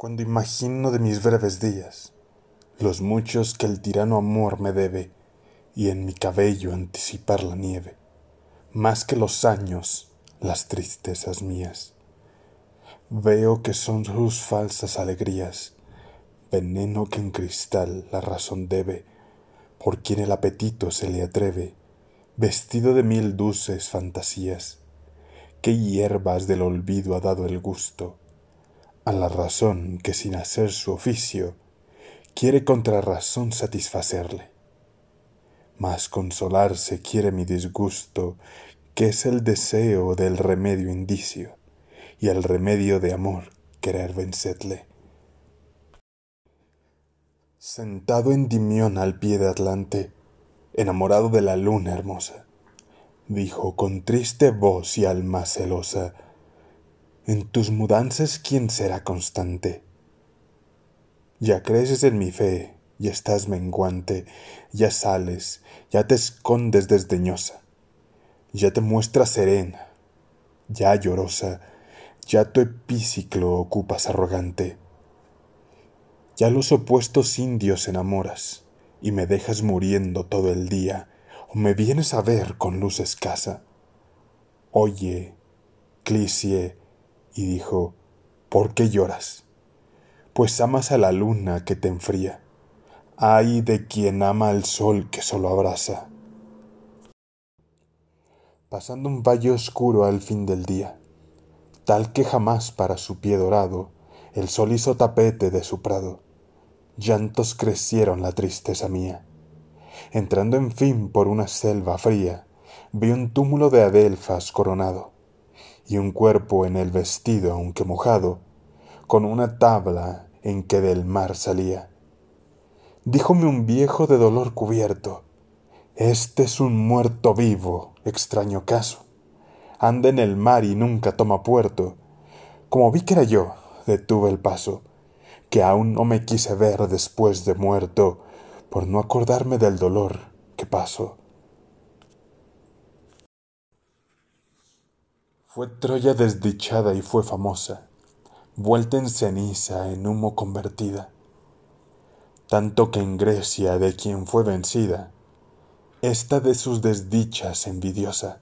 cuando imagino de mis breves días los muchos que el tirano amor me debe y en mi cabello anticipar la nieve, más que los años, las tristezas mías. Veo que son sus falsas alegrías, veneno que en cristal la razón debe, por quien el apetito se le atreve, vestido de mil dulces fantasías. Qué hierbas del olvido ha dado el gusto, a la razón que sin hacer su oficio quiere contra razón satisfacerle. Mas consolarse quiere mi disgusto, que es el deseo del remedio indicio, y el remedio de amor querer vencerle. Sentado en Dimión al pie de Atlante, enamorado de la luna hermosa, dijo con triste voz y alma celosa, en tus mudanzas quién será constante. Ya creces en mi fe, ya estás menguante, ya sales, ya te escondes desdeñosa, ya te muestras serena, ya llorosa, ya tu epiciclo ocupas arrogante. Ya los opuestos indios enamoras, y me dejas muriendo todo el día, o me vienes a ver con luz escasa. Oye, Clicie, y dijo, ¿por qué lloras? Pues amas a la luna que te enfría. Ay de quien ama al sol que solo abraza. Pasando un valle oscuro al fin del día, tal que jamás para su pie dorado el sol hizo tapete de su prado, llantos crecieron la tristeza mía. Entrando en fin por una selva fría, vi un túmulo de adelfas coronado y un cuerpo en el vestido aunque mojado, con una tabla en que del mar salía. Díjome un viejo de dolor cubierto, Este es un muerto vivo, extraño caso. Anda en el mar y nunca toma puerto. Como vi que era yo, detuve el paso, que aún no me quise ver después de muerto, por no acordarme del dolor que paso. Fue Troya desdichada y fue famosa, vuelta en ceniza, en humo convertida, tanto que en Grecia de quien fue vencida, esta de sus desdichas envidiosa,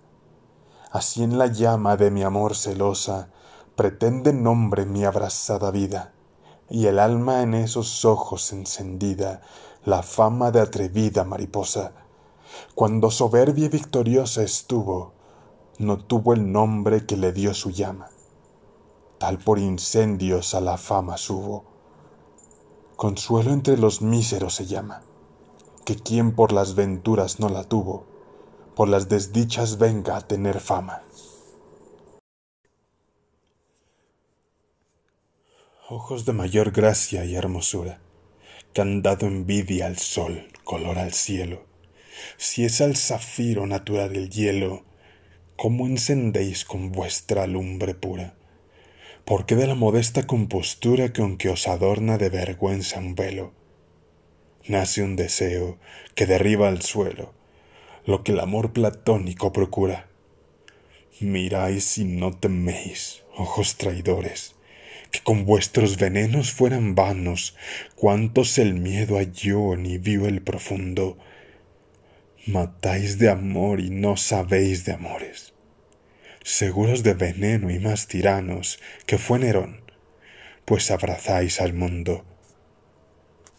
así en la llama de mi amor celosa, pretende nombre mi abrasada vida, y el alma en esos ojos encendida, la fama de atrevida mariposa, cuando soberbia y victoriosa estuvo, no tuvo el nombre que le dio su llama, tal por incendios a la fama subo. Consuelo entre los míseros se llama, que quien por las venturas no la tuvo, por las desdichas venga a tener fama. Ojos de mayor gracia y hermosura, que han dado envidia al sol, color al cielo, si es al zafiro natural el hielo, cómo encendéis con vuestra lumbre pura. ¿Por qué de la modesta compostura con que os adorna de vergüenza un velo? Nace un deseo que derriba al suelo lo que el amor platónico procura. Miráis y no teméis, ojos traidores, que con vuestros venenos fueran vanos cuantos el miedo halló ni vio el profundo matáis de amor y no sabéis de amores, seguros de veneno y más tiranos que fue Nerón, pues abrazáis al mundo